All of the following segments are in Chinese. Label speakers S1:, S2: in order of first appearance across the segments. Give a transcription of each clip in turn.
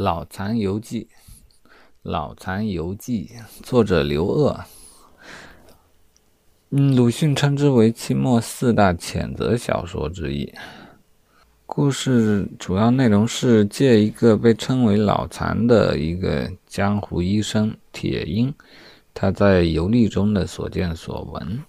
S1: 老残游记》，《老残游记》作者刘鹗。嗯，鲁迅称之为清末四大谴责小说之一。故事主要内容是借一个被称为老残的一个江湖医生铁鹰，他在游历中的所见所闻。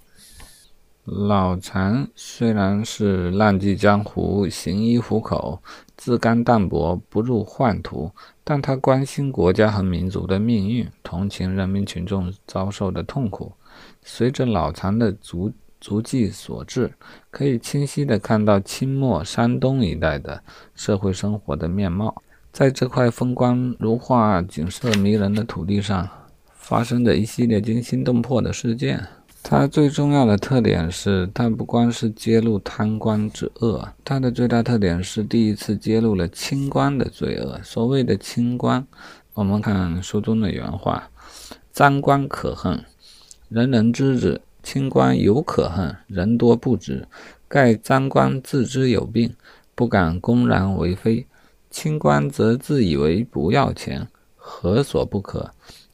S1: 老残虽然是浪迹江湖、行医糊口、自甘淡泊、不入宦途，但他关心国家和民族的命运，同情人民群众遭受的痛苦。随着老残的足足迹所至，可以清晰地看到清末山东一带的社会生活的面貌。在这块风光如画、景色迷人的土地上，发生的一系列惊心动魄的事件。它最重要的特点是，它不光是揭露贪官之恶，它的最大特点是第一次揭露了清官的罪恶。所谓的清官，我们看书中的原话：“赃官可恨，人人知之；清官犹可恨，人多不知。盖赃官自知有病，不敢公然为非；清官则自以为不要钱，何所不可？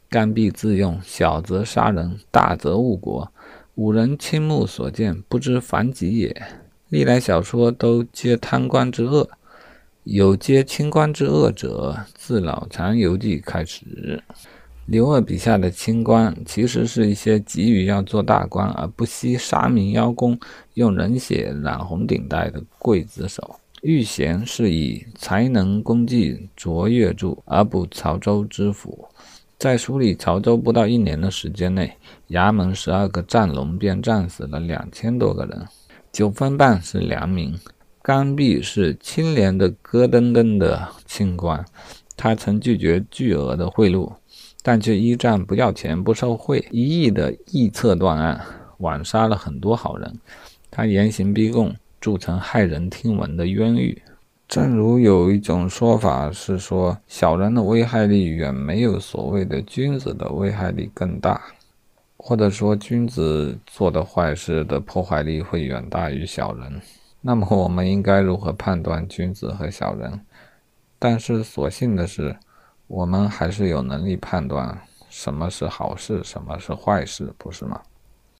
S1: 干必自用，小则杀人，大则误国。”五人倾目所见，不知凡几也。历来小说都皆贪官之恶，有皆清官之恶者，自《老残游记》开始。刘鹗笔下的清官，其实是一些急于要做大官而不惜杀民邀功、用人血染红顶戴的刽子手。遇贤是以才能功绩卓越著，而不曹州知府。在梳理潮州不到一年的时间内，衙门十二个战龙便战死了两千多个人。九分半是良民，甘弼是清廉的咯噔噔的清官，他曾拒绝巨额的贿赂，但却依战不要钱不受贿，一意的臆测断案，枉杀了很多好人。他严刑逼供，铸成骇人听闻的冤狱。正如有一种说法是说，小人的危害力远没有所谓的君子的危害力更大，或者说君子做的坏事的破坏力会远大于小人。那么我们应该如何判断君子和小人？但是所幸的是，我们还是有能力判断什么是好事，什么是坏事，不是吗？